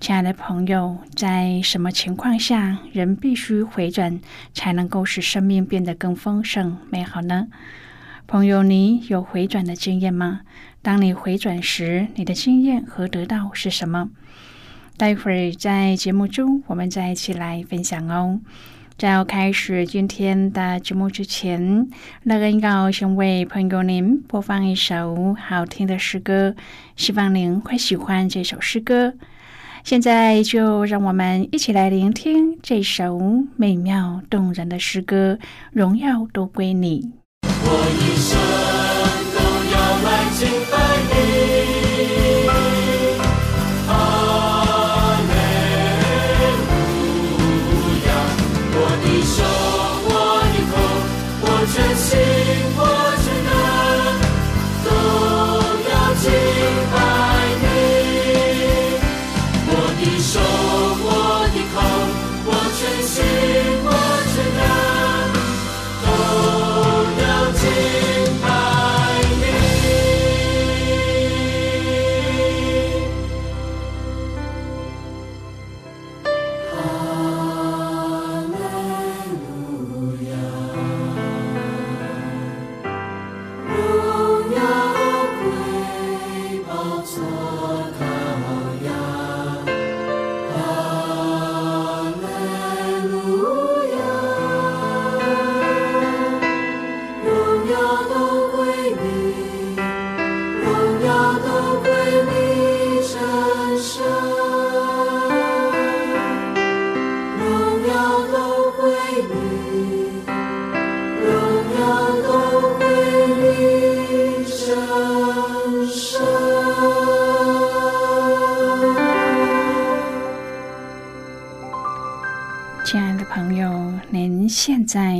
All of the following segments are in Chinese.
亲爱的朋友，在什么情况下人必须回转，才能够使生命变得更丰盛美好呢？朋友，你有回转的经验吗？当你回转时，你的经验和得到是什么？待会儿在节目中，我们再一起来分享哦。在要开始今天的节目之前，乐恩要先为朋友您播放一首好听的诗歌，希望您会喜欢这首诗歌。现在就让我们一起来聆听这首美妙动人的诗歌，荣耀都归你。我一生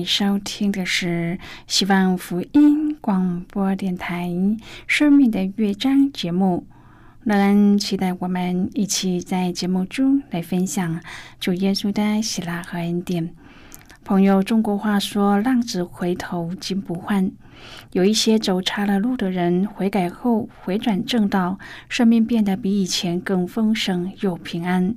收听的是希望福音广播电台《生命的乐章》节目。乐恩期待我们一起在节目中来分享主耶稣的喜乐和恩典。朋友，中国话说“浪子回头金不换”，有一些走岔了路的人悔改后回转正道，生命变得比以前更丰盛又平安。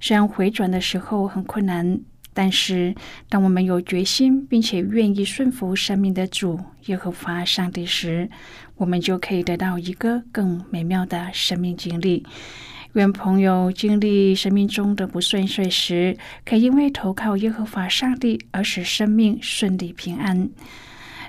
虽然回转的时候很困难，但是当我们有决心，并且愿意顺服生命的主耶和华上帝时，我们就可以得到一个更美妙的生命经历。愿朋友经历生命中的不顺遂时，可以因为投靠耶和华上帝而使生命顺利平安。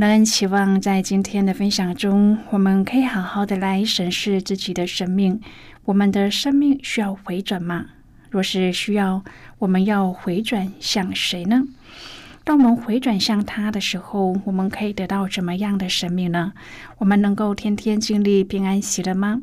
那人期望在今天的分享中，我们可以好好的来审视自己的生命。我们的生命需要回转吗？若是需要，我们要回转向谁呢？当我们回转向他的时候，我们可以得到怎么样的生命呢？我们能够天天经历平安喜乐吗？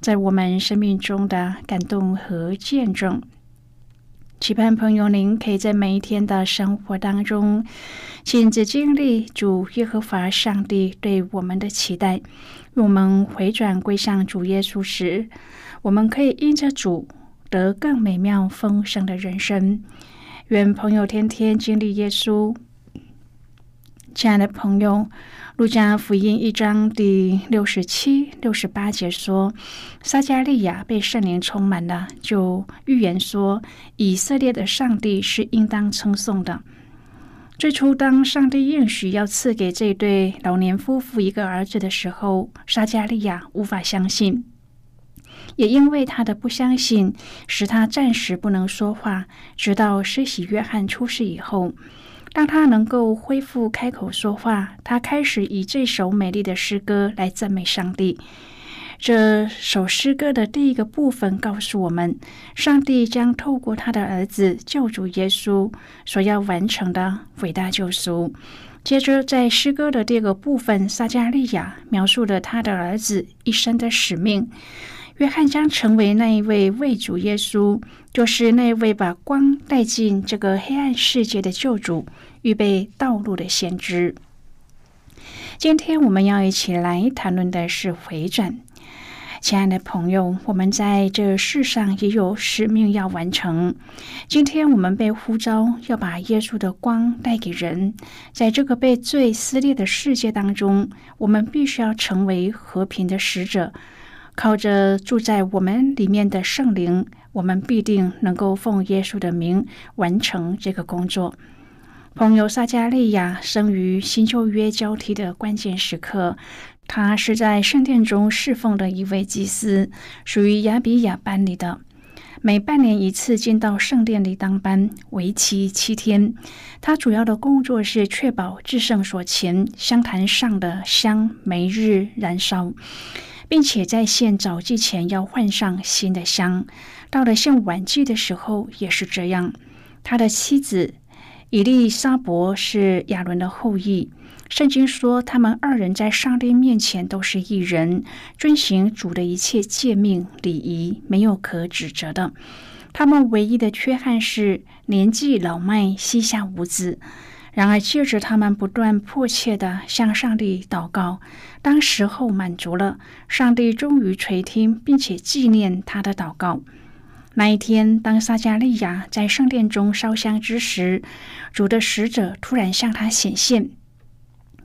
在我们生命中的感动和见证。期盼朋友您可以在每一天的生活当中，亲自经历主耶和华上帝对我们的期待。我们回转归向主耶稣时，我们可以因着主得更美妙丰盛的人生。愿朋友天天经历耶稣。亲爱的朋友，《路加福音》一章第六十七、六十八节说，撒加利亚被圣灵充满了，就预言说，以色列的上帝是应当称颂的。最初，当上帝应许要赐给这对老年夫妇一个儿子的时候，撒加利亚无法相信，也因为他的不相信，使他暂时不能说话。直到施洗约翰出世以后，当他能够恢复开口说话，他开始以这首美丽的诗歌来赞美上帝。这首诗歌的第一个部分告诉我们，上帝将透过他的儿子救主耶稣所要完成的伟大救赎。接着，在诗歌的第二个部分，撒加利亚描述了他的儿子一生的使命。约翰将成为那一位为主耶稣，就是那位把光带进这个黑暗世界的救主，预备道路的先知。今天我们要一起来谈论的是回转。亲爱的朋友，我们在这世上也有使命要完成。今天我们被呼召要把耶稣的光带给人，在这个被罪撕裂的世界当中，我们必须要成为和平的使者。靠着住在我们里面的圣灵，我们必定能够奉耶稣的名完成这个工作。朋友撒加利亚生于新旧约交替的关键时刻。他是在圣殿中侍奉的一位祭司，属于亚比亚班里的。每半年一次进到圣殿里当班，为期七天。他主要的工作是确保至圣所前香坛上的香每日燃烧，并且在献早祭前要换上新的香。到了献晚祭的时候也是这样。他的妻子以利沙伯是亚伦的后裔。圣经说，他们二人在上帝面前都是一人，遵行主的一切诫命礼仪，没有可指责的。他们唯一的缺憾是年纪老迈，膝下无子。然而，借着他们不断迫切的向上帝祷告，当时候满足了，上帝终于垂听，并且纪念他的祷告。那一天，当撒加利亚在圣殿中烧香之时，主的使者突然向他显现。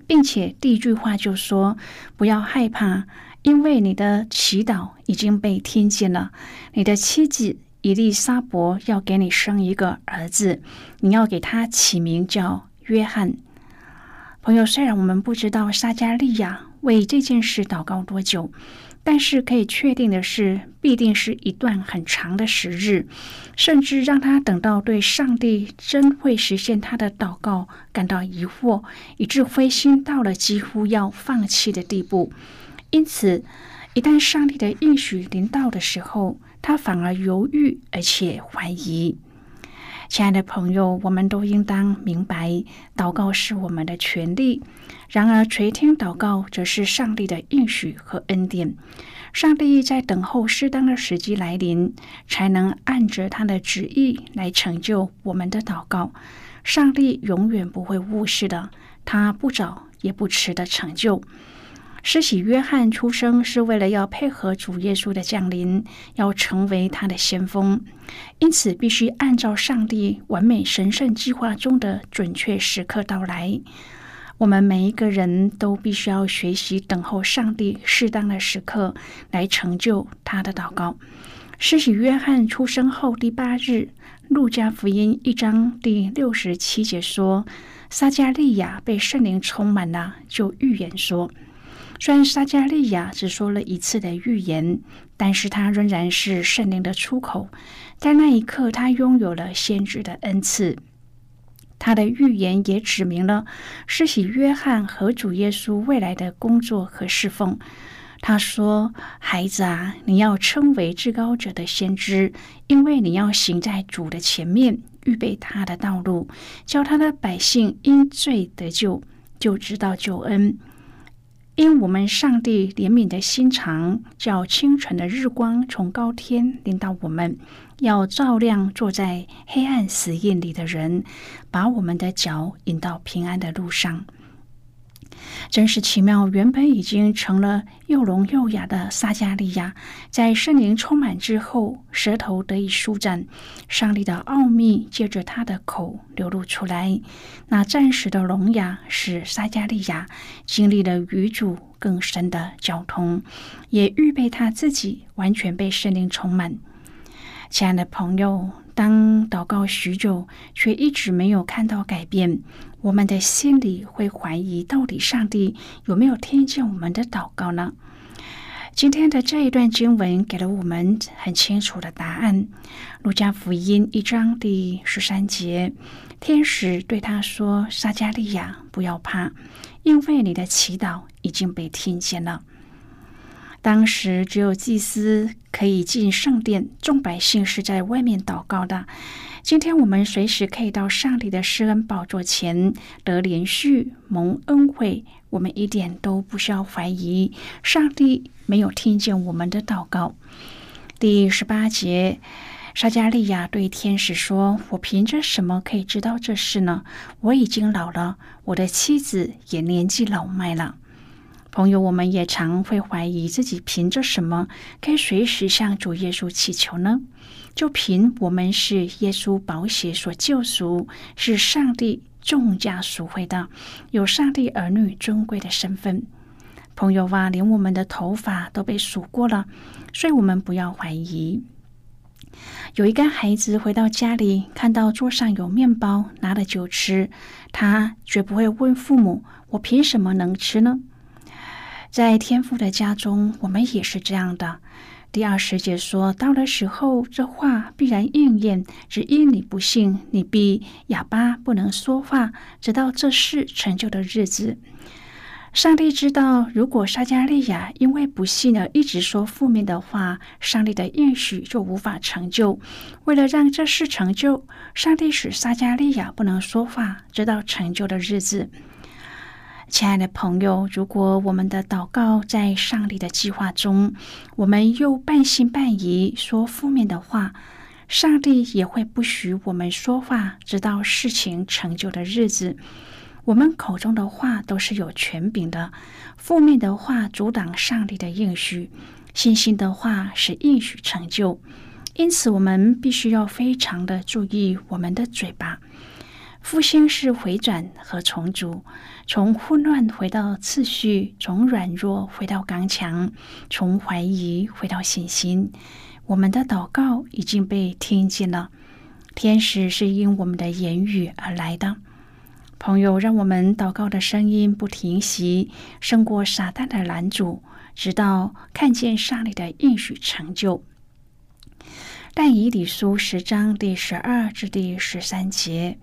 并且第一句话就说：“不要害怕，因为你的祈祷已经被听见了。你的妻子伊丽莎伯要给你生一个儿子，你要给他起名叫约翰。”朋友，虽然我们不知道撒加利亚为这件事祷告多久。但是可以确定的是，必定是一段很长的时日，甚至让他等到对上帝真会实现他的祷告感到疑惑，以致灰心到了几乎要放弃的地步。因此，一旦上帝的应许临到的时候，他反而犹豫而且怀疑。亲爱的朋友，我们都应当明白，祷告是我们的权利。然而，垂听祷告则是上帝的应许和恩典。上帝在等候适当的时机来临，才能按着他的旨意来成就我们的祷告。上帝永远不会误事的，他不早也不迟的成就。施洗约翰出生是为了要配合主耶稣的降临，要成为他的先锋，因此必须按照上帝完美神圣计划中的准确时刻到来。我们每一个人都必须要学习等候上帝适当的时刻来成就他的祷告。施洗约翰出生后第八日，路加福音一章第六十七节说：“撒加利亚被圣灵充满了，就预言说。”虽然撒加利亚只说了一次的预言，但是他仍然是圣灵的出口。在那一刻，他拥有了先知的恩赐。他的预言也指明了施洗约翰和主耶稣未来的工作和侍奉。他说：“孩子啊，你要称为至高者的先知，因为你要行在主的前面，预备他的道路，叫他的百姓因罪得救，就知道救恩。因我们上帝怜悯的心肠，叫清晨的日光从高天临到我们。”要照亮坐在黑暗死印里的人，把我们的脚引到平安的路上。真是奇妙！原本已经成了又聋又哑的撒加利亚，在圣灵充满之后，舌头得以舒展，上帝的奥秘借着他的口流露出来。那暂时的聋哑，使撒加利亚经历了与主更深的交通，也预备他自己完全被圣灵充满。亲爱的朋友，当祷告许久却一直没有看到改变，我们的心里会怀疑：到底上帝有没有听见我们的祷告呢？今天的这一段经文给了我们很清楚的答案。路加福音一章第十三节，天使对他说：“撒加利亚，不要怕，因为你的祈祷已经被听见了。”当时只有祭司可以进圣殿，众百姓是在外面祷告的。今天我们随时可以到上帝的施恩宝座前得连续蒙恩惠，我们一点都不需要怀疑上帝没有听见我们的祷告。第十八节，撒加利亚对天使说：“我凭着什么可以知道这事呢？我已经老了，我的妻子也年纪老迈了。”朋友，我们也常会怀疑自己凭着什么可以随时向主耶稣祈求呢？就凭我们是耶稣宝血所救赎，是上帝重价赎回的，有上帝儿女尊贵的身份。朋友啊，连我们的头发都被数过了，所以我们不要怀疑。有一个孩子回到家里，看到桌上有面包，拿了就吃，他绝不会问父母：“我凭什么能吃呢？”在天父的家中，我们也是这样的。第二十节说：“到了时候，这话必然应验。只因你不信，你必哑巴，不能说话，直到这事成就的日子。”上帝知道，如果撒加利亚因为不信而一直说负面的话，上帝的应许就无法成就。为了让这事成就，上帝使撒加利亚不能说话，直到成就的日子。亲爱的朋友，如果我们的祷告在上帝的计划中，我们又半信半疑说负面的话，上帝也会不许我们说话，直到事情成就的日子。我们口中的话都是有权柄的，负面的话阻挡上帝的应许，信心的话使应许成就。因此，我们必须要非常的注意我们的嘴巴。复兴是回转和重组，从混乱回到次序，从软弱回到刚强，从怀疑回到信心。我们的祷告已经被听见了。天使是因我们的言语而来的。朋友，让我们祷告的声音不停息，胜过撒旦的拦阻，直到看见上帝的应许成就。但以理书十章第十二至第十三节。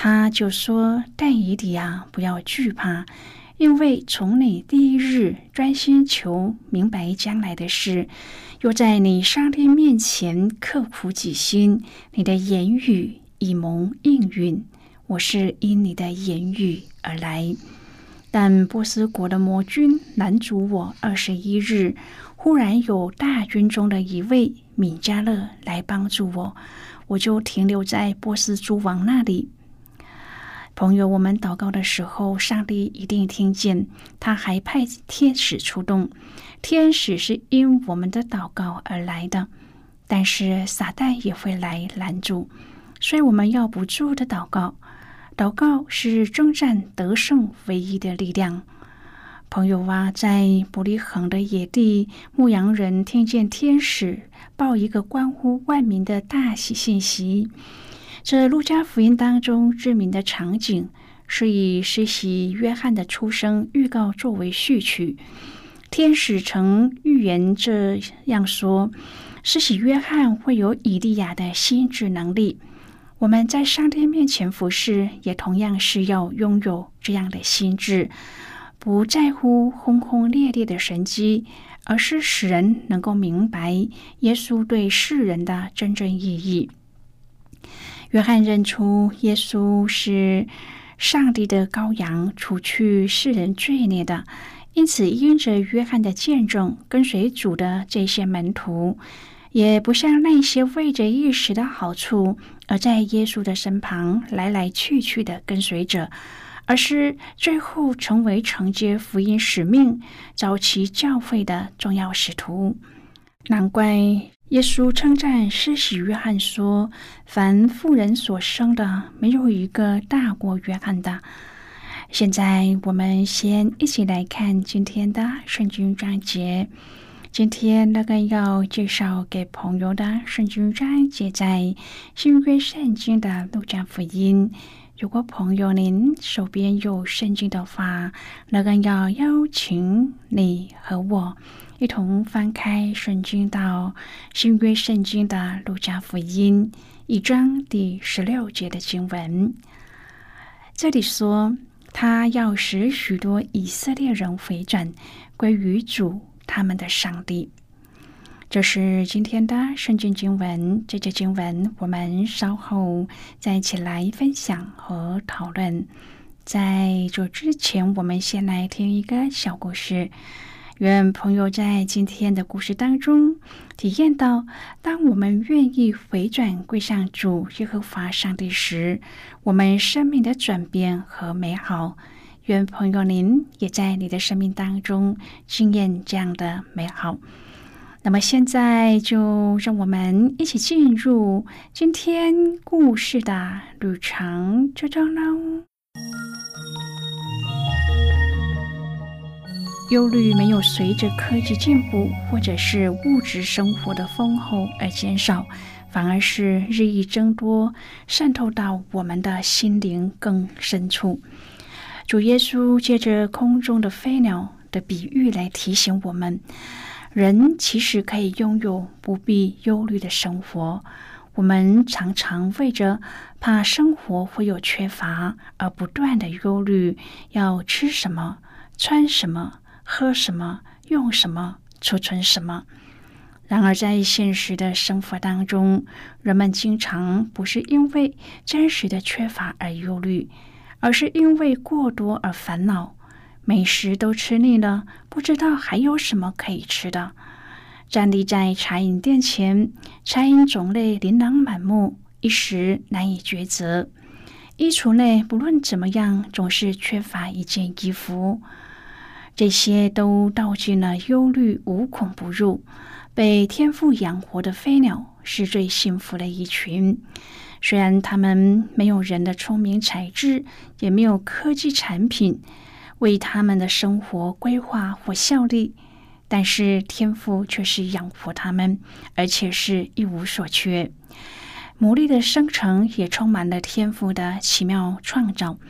他就说：“但以理啊，不要惧怕，因为从你第一日专心求明白将来的事，又在你上帝面前刻苦己心，你的言语已蒙应允。我是因你的言语而来。但波斯国的魔君拦阻我二十一日，忽然有大军中的一位米迦勒来帮助我，我就停留在波斯诸王那里。”朋友，我们祷告的时候，上帝一定听见。他还派天使出动，天使是因我们的祷告而来的，但是撒旦也会来拦住，所以我们要不住的祷告。祷告是征战得胜唯一的力量。朋友啊，在伯利恒的野地，牧羊人听见天使报一个关乎万民的大喜信息。这路加福音当中知名的场景，是以施洗约翰的出生预告作为序曲。天使曾预言这样说：施洗约翰会有以利亚的心智能力。我们在上帝面前服侍，也同样是要拥有这样的心智，不在乎轰轰烈烈的神迹，而是使人能够明白耶稣对世人的真正意义。约翰认出耶稣是上帝的羔羊，除去世人罪孽的，因此因着约翰的见证，跟随主的这些门徒。也不像那些为着一时的好处而在耶稣的身旁来来去去的跟随者，而是最后成为承接福音使命、早期教会的重要使徒。难怪耶稣称赞施洗约翰说：“凡妇人所生的，没有一个大过约翰的。”现在，我们先一起来看今天的圣经章节。今天那个要介绍给朋友的圣经章节在新约圣经的路加福音。如果朋友您手边有圣经的话，那个要邀请你和我一同翻开圣经到新约圣经的路加福音一章第十六节的经文。这里说，他要使许多以色列人回转归于主。他们的上帝，这是今天的圣经经文。这节经文我们稍后再一起来分享和讨论。在这之前，我们先来听一个小故事。愿朋友在今天的故事当中体验到，当我们愿意回转归向主耶和华上帝时，我们生命的转变和美好。愿朋友您也在你的生命当中经验这样的美好。那么现在就让我们一起进入今天故事的旅程之中喽。忧虑没有随着科技进步或者是物质生活的丰厚而减少，反而是日益增多，渗透到我们的心灵更深处。主耶稣借着空中的飞鸟的比喻来提醒我们：人其实可以拥有不必忧虑的生活。我们常常为着怕生活会有缺乏而不断的忧虑，要吃什么、穿什么、喝什么、用什么、储存什么。然而，在现实的生活当中，人们经常不是因为真实的缺乏而忧虑。而是因为过多而烦恼，美食都吃腻了，不知道还有什么可以吃的。站立在茶饮店前，茶饮种类琳琅满目，一时难以抉择。衣橱内不论怎么样，总是缺乏一件衣服。这些都道尽了忧虑无孔不入。被天赋养活的飞鸟是最幸福的一群。虽然他们没有人的聪明才智，也没有科技产品为他们的生活规划或效力，但是天赋却是养活他们，而且是一无所缺。牡蛎的生成也充满了天赋的奇妙创造。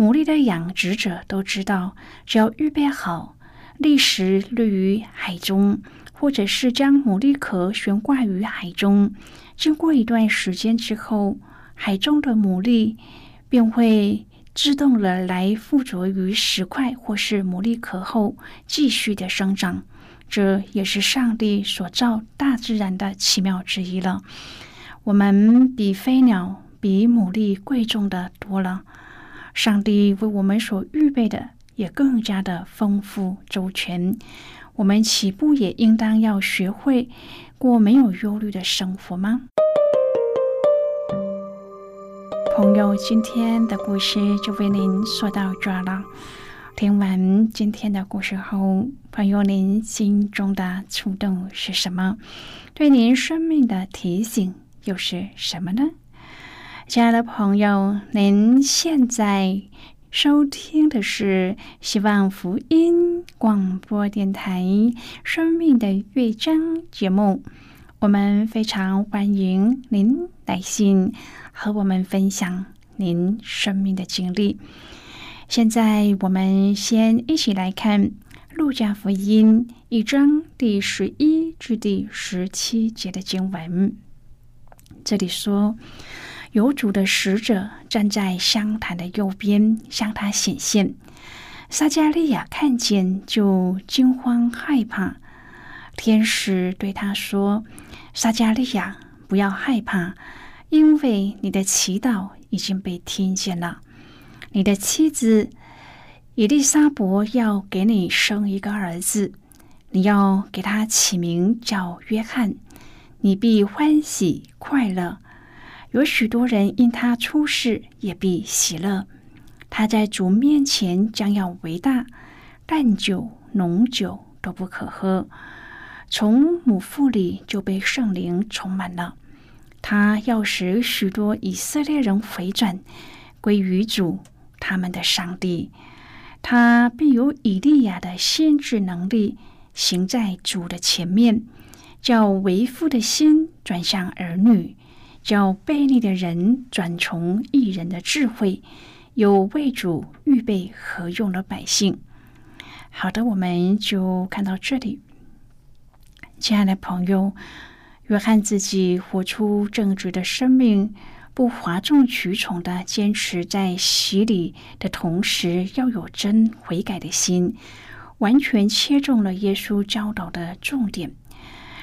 牡蛎的养殖者都知道，只要预备好立时立于海中，或者是将牡蛎壳悬挂于海中。经过一段时间之后，海中的牡蛎便会自动的来附着于石块或是牡蛎壳后，继续的生长。这也是上帝所造大自然的奇妙之一了。我们比飞鸟、比牡蛎贵重的多了。上帝为我们所预备的也更加的丰富周全。我们起步也应当要学会。过没有忧虑的生活吗？朋友，今天的故事就为您说到这了。听完今天的故事后，朋友，您心中的触动是什么？对您生命的提醒又是什么呢？亲爱的朋友，您现在。收听的是希望福音广播电台《生命的乐章》节目，我们非常欢迎您来信和我们分享您生命的经历。现在，我们先一起来看《路加福音一章第十一至第十七节的经文。这里说，有主的使者站在香坛的右边，向他显现。撒加利亚看见，就惊慌害怕。天使对他说：“撒加利亚，不要害怕，因为你的祈祷已经被听见了。你的妻子伊丽莎伯要给你生一个儿子，你要给他起名叫约翰。你必欢喜快乐，有许多人因他出世也必喜乐。”他在主面前将要伟大，淡酒浓酒都不可喝，从母腹里就被圣灵充满了。他要使许多以色列人回转归于主，他们的上帝。他必有以利亚的先知能力，行在主的前面，叫为父的心转向儿女，叫悖逆的人转从异人的智慧。有为主预备何用的百姓。好的，我们就看到这里。亲爱的朋友，约翰自己活出正直的生命，不哗众取宠的坚持在洗礼的同时，要有真悔改的心，完全切中了耶稣教导的重点。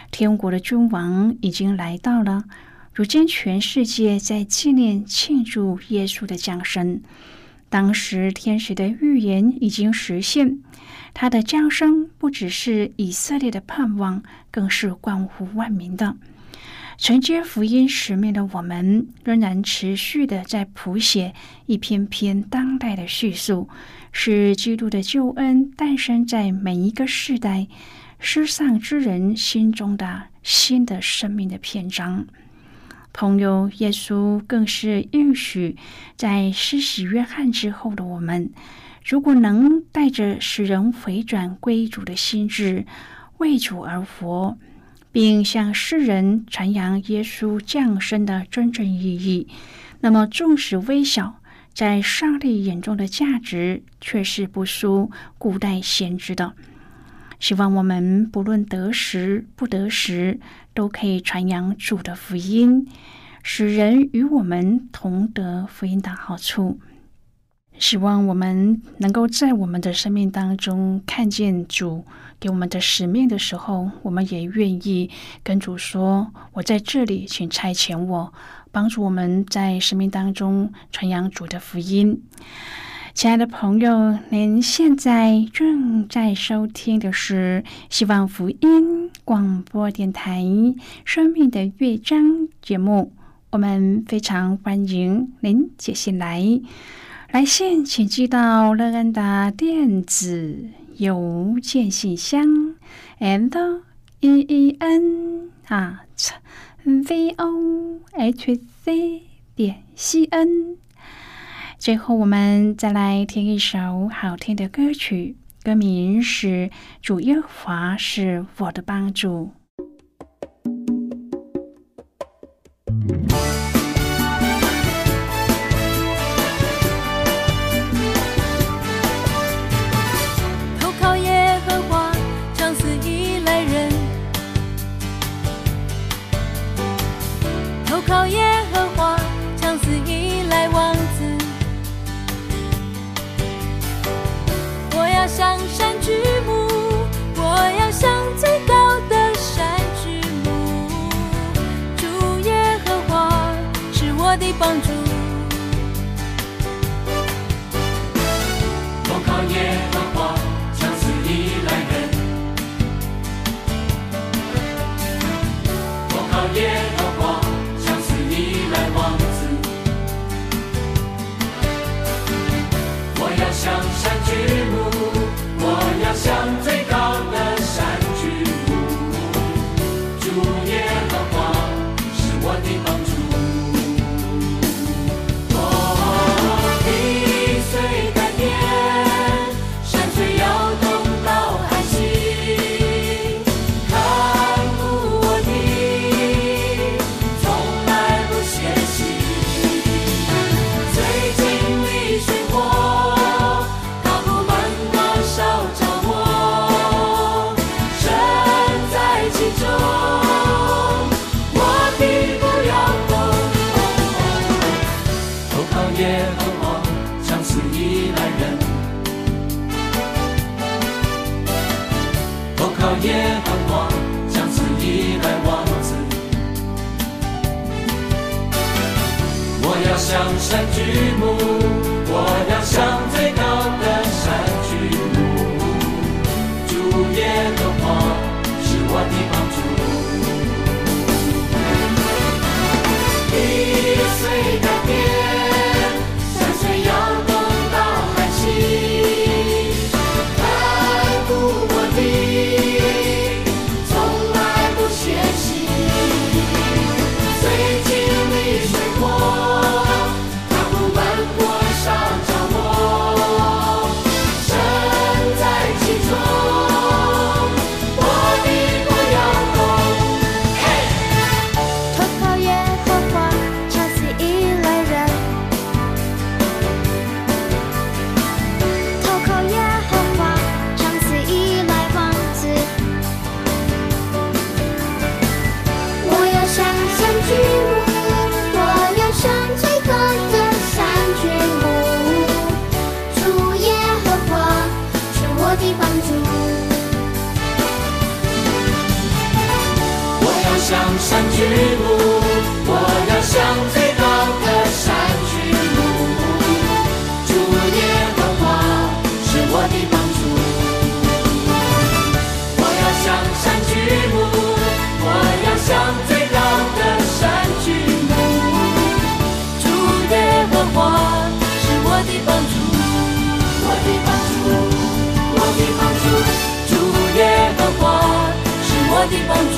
天国的君王已经来到了。如今，全世界在纪念庆祝耶稣的降生。当时，天使的预言已经实现，他的降生不只是以色列的盼望，更是关乎万民的。承接福音使命的我们，仍然持续的在谱写一篇篇当代的叙述，使基督的救恩诞生在每一个世代失丧之人心中的新的生命的篇章。朋友，耶稣更是应许，在施洗约翰之后的我们，如果能带着使人回转归主的心智，为主而活，并向世人传扬耶稣降生的真正意义，那么纵使微小，在上帝眼中的价值却是不输古代先知的。希望我们不论得时不得时。都可以传扬主的福音，使人与我们同得福音的好处。希望我们能够在我们的生命当中看见主给我们的使命的时候，我们也愿意跟主说：“我在这里，请差遣我，帮助我们在生命当中传扬主的福音。”亲爱的朋友，您现在正在收听的是希望福音广播电台《生命的乐章》节目。我们非常欢迎您接信来，来信请寄到乐安的电子邮件信箱：and e e n at v o h c 点 c n。最后，我们再来听一首好听的歌曲，歌名是《主耶和华是我的帮助》。山举目，我要向最高的山举目。主耶和华是我的帮助。我要向山举目，我要向最高的山举目。主耶和华是我的帮助，我的帮助，我的帮助。主耶和华是我的帮助，